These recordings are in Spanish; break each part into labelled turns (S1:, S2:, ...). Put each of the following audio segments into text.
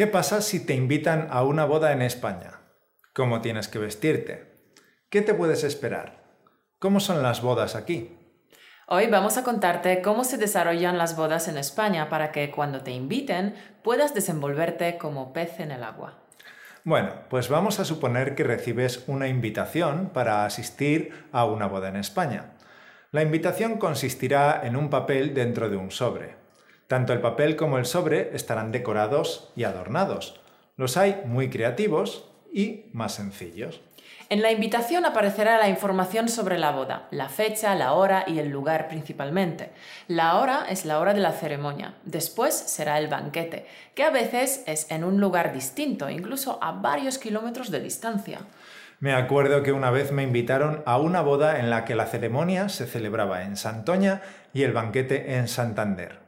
S1: ¿Qué pasa si te invitan a una boda en España? ¿Cómo tienes que vestirte? ¿Qué te puedes esperar? ¿Cómo son las bodas aquí?
S2: Hoy vamos a contarte cómo se desarrollan las bodas en España para que cuando te inviten puedas desenvolverte como pez en el agua.
S1: Bueno, pues vamos a suponer que recibes una invitación para asistir a una boda en España. La invitación consistirá en un papel dentro de un sobre. Tanto el papel como el sobre estarán decorados y adornados. Los hay muy creativos y más sencillos.
S2: En la invitación aparecerá la información sobre la boda, la fecha, la hora y el lugar principalmente. La hora es la hora de la ceremonia. Después será el banquete, que a veces es en un lugar distinto, incluso a varios kilómetros de distancia.
S1: Me acuerdo que una vez me invitaron a una boda en la que la ceremonia se celebraba en Santoña y el banquete en Santander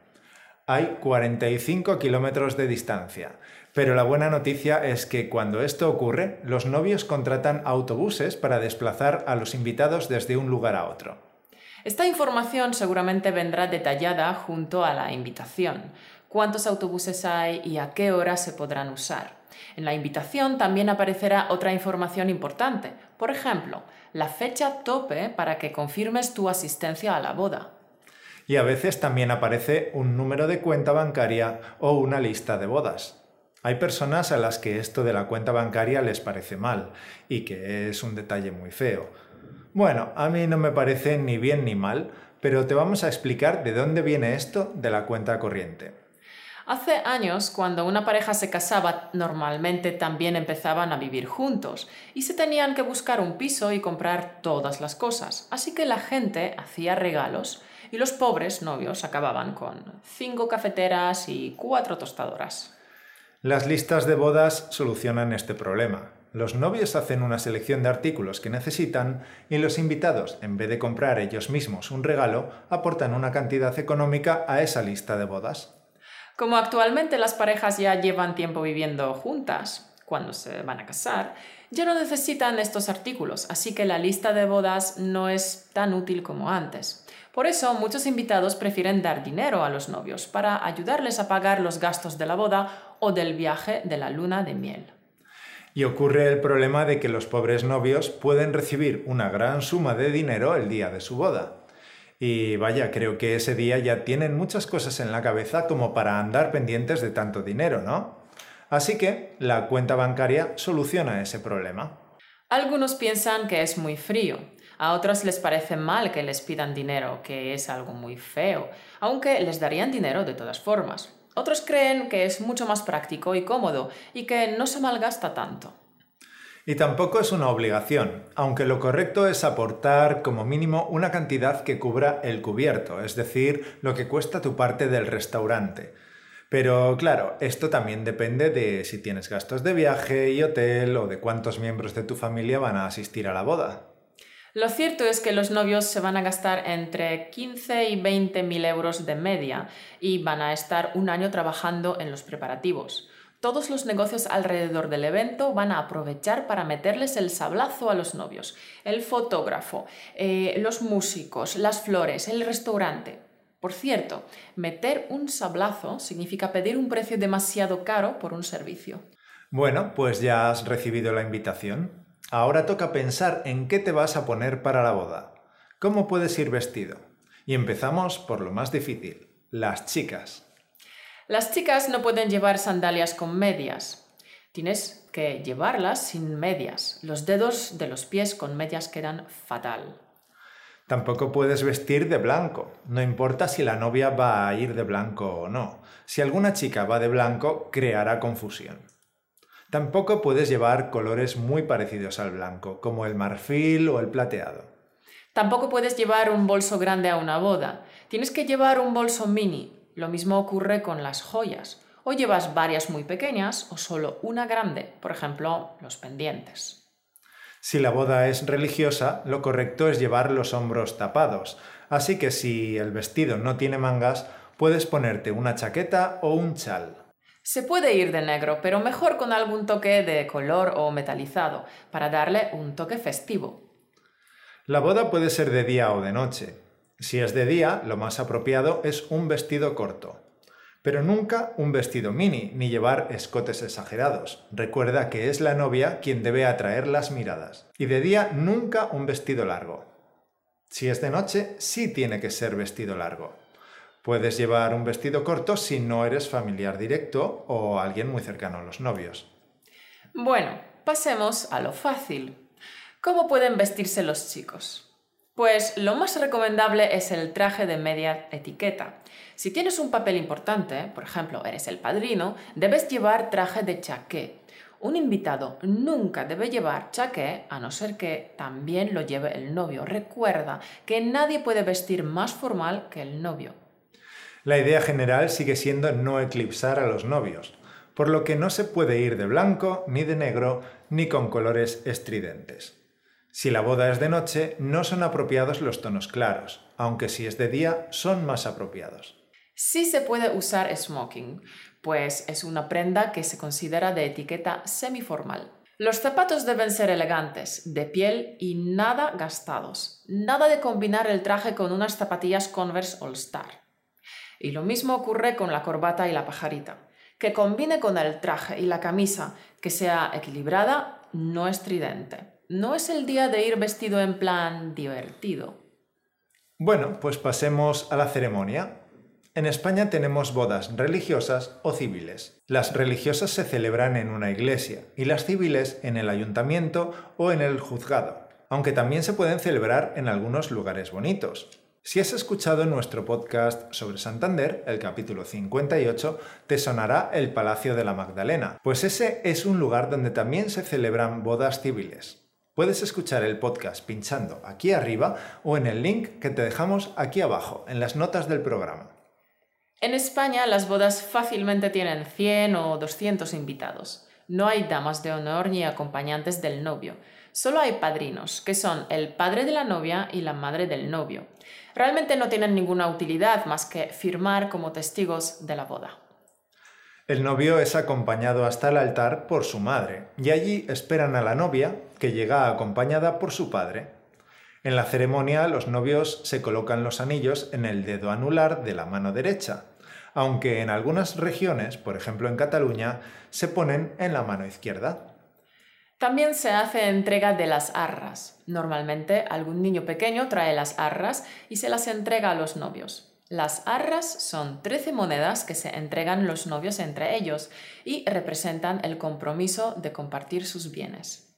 S1: hay 45 kilómetros de distancia. Pero la buena noticia es que cuando esto ocurre, los novios contratan autobuses para desplazar a los invitados desde un lugar a otro.
S2: Esta información seguramente vendrá detallada junto a la invitación. Cuántos autobuses hay y a qué hora se podrán usar. En la invitación también aparecerá otra información importante. Por ejemplo, la fecha tope para que confirmes tu asistencia a la boda
S1: y a veces también aparece un número de cuenta bancaria o una lista de bodas. Hay personas a las que esto de la cuenta bancaria les parece mal y que es un detalle muy feo. Bueno, a mí no me parece ni bien ni mal, pero te vamos a explicar de dónde viene esto de la cuenta corriente.
S2: Hace años, cuando una pareja se casaba, normalmente también empezaban a vivir juntos y se tenían que buscar un piso y comprar todas las cosas. Así que la gente hacía regalos y los pobres novios acababan con cinco cafeteras y cuatro tostadoras.
S1: Las listas de bodas solucionan este problema. Los novios hacen una selección de artículos que necesitan y los invitados, en vez de comprar ellos mismos un regalo, aportan una cantidad económica a esa lista de bodas.
S2: Como actualmente las parejas ya llevan tiempo viviendo juntas, cuando se van a casar, ya no necesitan estos artículos, así que la lista de bodas no es tan útil como antes. Por eso muchos invitados prefieren dar dinero a los novios para ayudarles a pagar los gastos de la boda o del viaje de la luna de miel.
S1: Y ocurre el problema de que los pobres novios pueden recibir una gran suma de dinero el día de su boda. Y vaya, creo que ese día ya tienen muchas cosas en la cabeza como para andar pendientes de tanto dinero, ¿no? Así que la cuenta bancaria soluciona ese problema.
S2: Algunos piensan que es muy frío, a otros les parece mal que les pidan dinero, que es algo muy feo, aunque les darían dinero de todas formas. Otros creen que es mucho más práctico y cómodo y que no se malgasta tanto.
S1: Y tampoco es una obligación, aunque lo correcto es aportar como mínimo una cantidad que cubra el cubierto, es decir, lo que cuesta tu parte del restaurante. Pero claro, esto también depende de si tienes gastos de viaje y hotel o de cuántos miembros de tu familia van a asistir a la boda.
S2: Lo cierto es que los novios se van a gastar entre 15 y 20 mil euros de media y van a estar un año trabajando en los preparativos. Todos los negocios alrededor del evento van a aprovechar para meterles el sablazo a los novios. El fotógrafo, eh, los músicos, las flores, el restaurante. Por cierto, meter un sablazo significa pedir un precio demasiado caro por un servicio.
S1: Bueno, pues ya has recibido la invitación. Ahora toca pensar en qué te vas a poner para la boda. ¿Cómo puedes ir vestido? Y empezamos por lo más difícil, las chicas.
S2: Las chicas no pueden llevar sandalias con medias. Tienes que llevarlas sin medias. Los dedos de los pies con medias quedan fatal.
S1: Tampoco puedes vestir de blanco. No importa si la novia va a ir de blanco o no. Si alguna chica va de blanco, creará confusión. Tampoco puedes llevar colores muy parecidos al blanco, como el marfil o el plateado.
S2: Tampoco puedes llevar un bolso grande a una boda. Tienes que llevar un bolso mini. Lo mismo ocurre con las joyas. O llevas varias muy pequeñas o solo una grande, por ejemplo, los pendientes.
S1: Si la boda es religiosa, lo correcto es llevar los hombros tapados. Así que si el vestido no tiene mangas, puedes ponerte una chaqueta o un chal.
S2: Se puede ir de negro, pero mejor con algún toque de color o metalizado, para darle un toque festivo.
S1: La boda puede ser de día o de noche. Si es de día, lo más apropiado es un vestido corto. Pero nunca un vestido mini, ni llevar escotes exagerados. Recuerda que es la novia quien debe atraer las miradas. Y de día nunca un vestido largo. Si es de noche, sí tiene que ser vestido largo. Puedes llevar un vestido corto si no eres familiar directo o alguien muy cercano a los novios.
S2: Bueno, pasemos a lo fácil. ¿Cómo pueden vestirse los chicos? Pues lo más recomendable es el traje de media etiqueta. Si tienes un papel importante, por ejemplo, eres el padrino, debes llevar traje de chaqué. Un invitado nunca debe llevar chaqué a no ser que también lo lleve el novio. Recuerda que nadie puede vestir más formal que el novio.
S1: La idea general sigue siendo no eclipsar a los novios, por lo que no se puede ir de blanco, ni de negro, ni con colores estridentes. Si la boda es de noche, no son apropiados los tonos claros, aunque si es de día, son más apropiados.
S2: Sí se puede usar smoking, pues es una prenda que se considera de etiqueta semiformal. Los zapatos deben ser elegantes, de piel y nada gastados. Nada de combinar el traje con unas zapatillas Converse All Star. Y lo mismo ocurre con la corbata y la pajarita. Que combine con el traje y la camisa, que sea equilibrada, no estridente no es el día de ir vestido en plan divertido.
S1: Bueno, pues pasemos a la ceremonia. En España tenemos bodas religiosas o civiles. Las religiosas se celebran en una iglesia y las civiles en el ayuntamiento o en el juzgado, aunque también se pueden celebrar en algunos lugares bonitos. Si has escuchado nuestro podcast sobre Santander, el capítulo 58, te sonará el Palacio de la Magdalena, pues ese es un lugar donde también se celebran bodas civiles. Puedes escuchar el podcast pinchando aquí arriba o en el link que te dejamos aquí abajo, en las notas del programa.
S2: En España las bodas fácilmente tienen 100 o 200 invitados. No hay damas de honor ni acompañantes del novio. Solo hay padrinos, que son el padre de la novia y la madre del novio. Realmente no tienen ninguna utilidad más que firmar como testigos de la boda.
S1: El novio es acompañado hasta el altar por su madre y allí esperan a la novia, que llega acompañada por su padre. En la ceremonia los novios se colocan los anillos en el dedo anular de la mano derecha, aunque en algunas regiones, por ejemplo en Cataluña, se ponen en la mano izquierda.
S2: También se hace entrega de las arras. Normalmente algún niño pequeño trae las arras y se las entrega a los novios. Las arras son 13 monedas que se entregan los novios entre ellos y representan el compromiso de compartir sus bienes.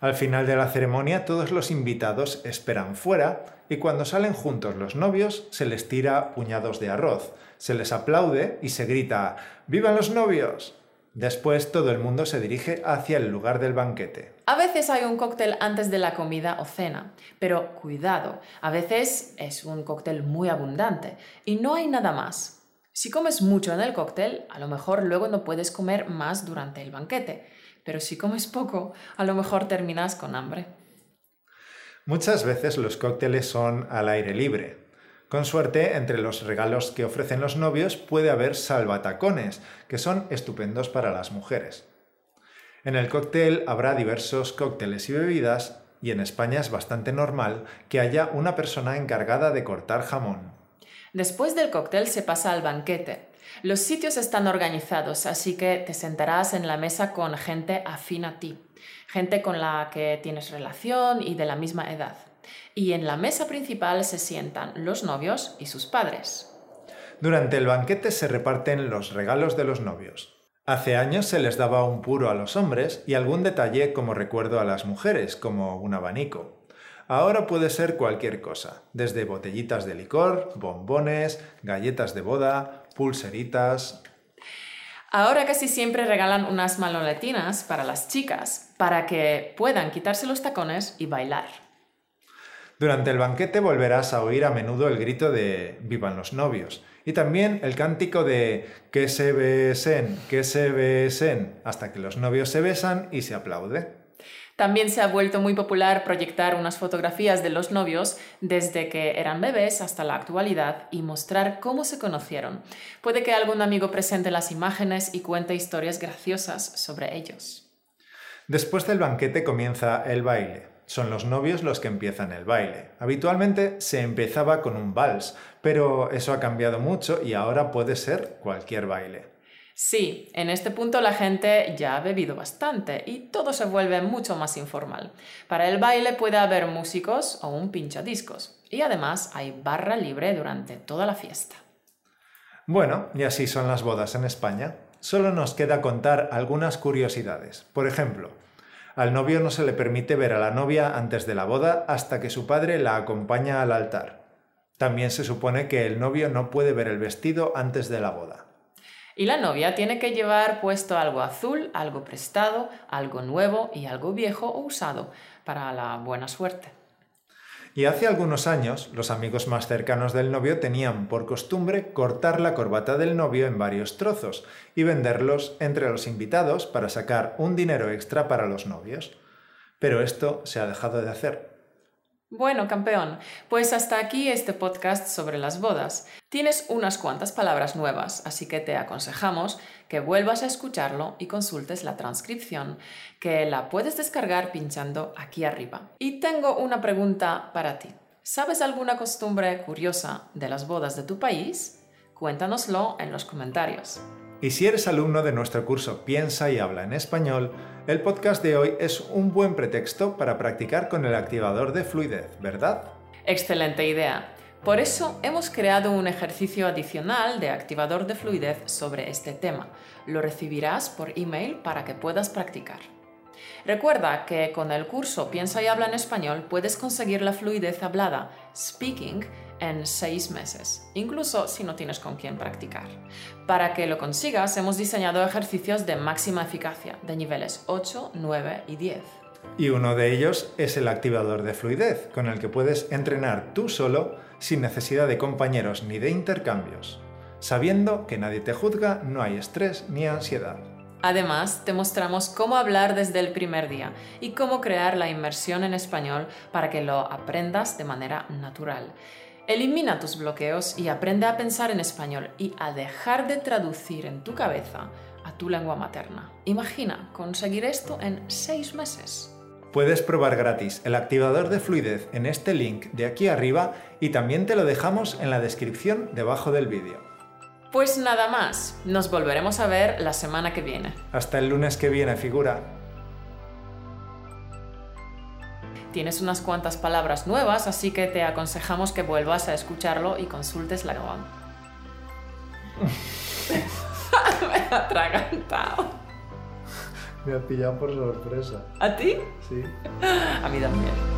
S1: Al final de la ceremonia todos los invitados esperan fuera y cuando salen juntos los novios se les tira puñados de arroz, se les aplaude y se grita ¡Vivan los novios! Después todo el mundo se dirige hacia el lugar del banquete.
S2: A veces hay un cóctel antes de la comida o cena, pero cuidado, a veces es un cóctel muy abundante y no hay nada más. Si comes mucho en el cóctel, a lo mejor luego no puedes comer más durante el banquete, pero si comes poco, a lo mejor terminas con hambre.
S1: Muchas veces los cócteles son al aire libre, con suerte, entre los regalos que ofrecen los novios puede haber salvatacones, que son estupendos para las mujeres. En el cóctel habrá diversos cócteles y bebidas, y en España es bastante normal que haya una persona encargada de cortar jamón.
S2: Después del cóctel se pasa al banquete. Los sitios están organizados, así que te sentarás en la mesa con gente afín a ti, gente con la que tienes relación y de la misma edad y en la mesa principal se sientan los novios y sus padres.
S1: Durante el banquete se reparten los regalos de los novios. Hace años se les daba un puro a los hombres y algún detalle como recuerdo a las mujeres, como un abanico. Ahora puede ser cualquier cosa, desde botellitas de licor, bombones, galletas de boda, pulseritas.
S2: Ahora casi siempre regalan unas maloletinas para las chicas, para que puedan quitarse los tacones y bailar.
S1: Durante el banquete volverás a oír a menudo el grito de Vivan los novios y también el cántico de Que se besen, que se besen, hasta que los novios se besan y se aplaude.
S2: También se ha vuelto muy popular proyectar unas fotografías de los novios desde que eran bebés hasta la actualidad y mostrar cómo se conocieron. Puede que algún amigo presente las imágenes y cuente historias graciosas sobre ellos.
S1: Después del banquete comienza el baile. Son los novios los que empiezan el baile. Habitualmente se empezaba con un vals, pero eso ha cambiado mucho y ahora puede ser cualquier baile.
S2: Sí, en este punto la gente ya ha bebido bastante y todo se vuelve mucho más informal. Para el baile puede haber músicos o un pinchadiscos y además hay barra libre durante toda la fiesta.
S1: Bueno, y así son las bodas en España. Solo nos queda contar algunas curiosidades. Por ejemplo, al novio no se le permite ver a la novia antes de la boda hasta que su padre la acompaña al altar. También se supone que el novio no puede ver el vestido antes de la boda.
S2: Y la novia tiene que llevar puesto algo azul, algo prestado, algo nuevo y algo viejo o usado para la buena suerte.
S1: Y hace algunos años, los amigos más cercanos del novio tenían por costumbre cortar la corbata del novio en varios trozos y venderlos entre los invitados para sacar un dinero extra para los novios. Pero esto se ha dejado de hacer.
S2: Bueno, campeón, pues hasta aquí este podcast sobre las bodas. Tienes unas cuantas palabras nuevas, así que te aconsejamos que vuelvas a escucharlo y consultes la transcripción, que la puedes descargar pinchando aquí arriba. Y tengo una pregunta para ti. ¿Sabes alguna costumbre curiosa de las bodas de tu país? Cuéntanoslo en los comentarios.
S1: Y si eres alumno de nuestro curso Piensa y habla en español, el podcast de hoy es un buen pretexto para practicar con el activador de fluidez, ¿verdad?
S2: Excelente idea. Por eso hemos creado un ejercicio adicional de activador de fluidez sobre este tema. Lo recibirás por email para que puedas practicar. Recuerda que con el curso Piensa y habla en español puedes conseguir la fluidez hablada, speaking, en seis meses, incluso si no tienes con quién practicar. Para que lo consigas, hemos diseñado ejercicios de máxima eficacia, de niveles 8, 9 y 10.
S1: Y uno de ellos es el activador de fluidez, con el que puedes entrenar tú solo sin necesidad de compañeros ni de intercambios. Sabiendo que nadie te juzga, no hay estrés ni ansiedad.
S2: Además, te mostramos cómo hablar desde el primer día y cómo crear la inmersión en español para que lo aprendas de manera natural. Elimina tus bloqueos y aprende a pensar en español y a dejar de traducir en tu cabeza a tu lengua materna. Imagina conseguir esto en seis meses.
S1: Puedes probar gratis el activador de fluidez en este link de aquí arriba y también te lo dejamos en la descripción debajo del vídeo.
S2: Pues nada más, nos volveremos a ver la semana que viene.
S1: Hasta el lunes que viene, figura.
S2: Tienes unas cuantas palabras nuevas, así que te aconsejamos que vuelvas a escucharlo y consultes la grabación. Me ha atragantado.
S1: Me ha pillado por sorpresa.
S2: ¿A ti?
S1: Sí.
S2: A mí también.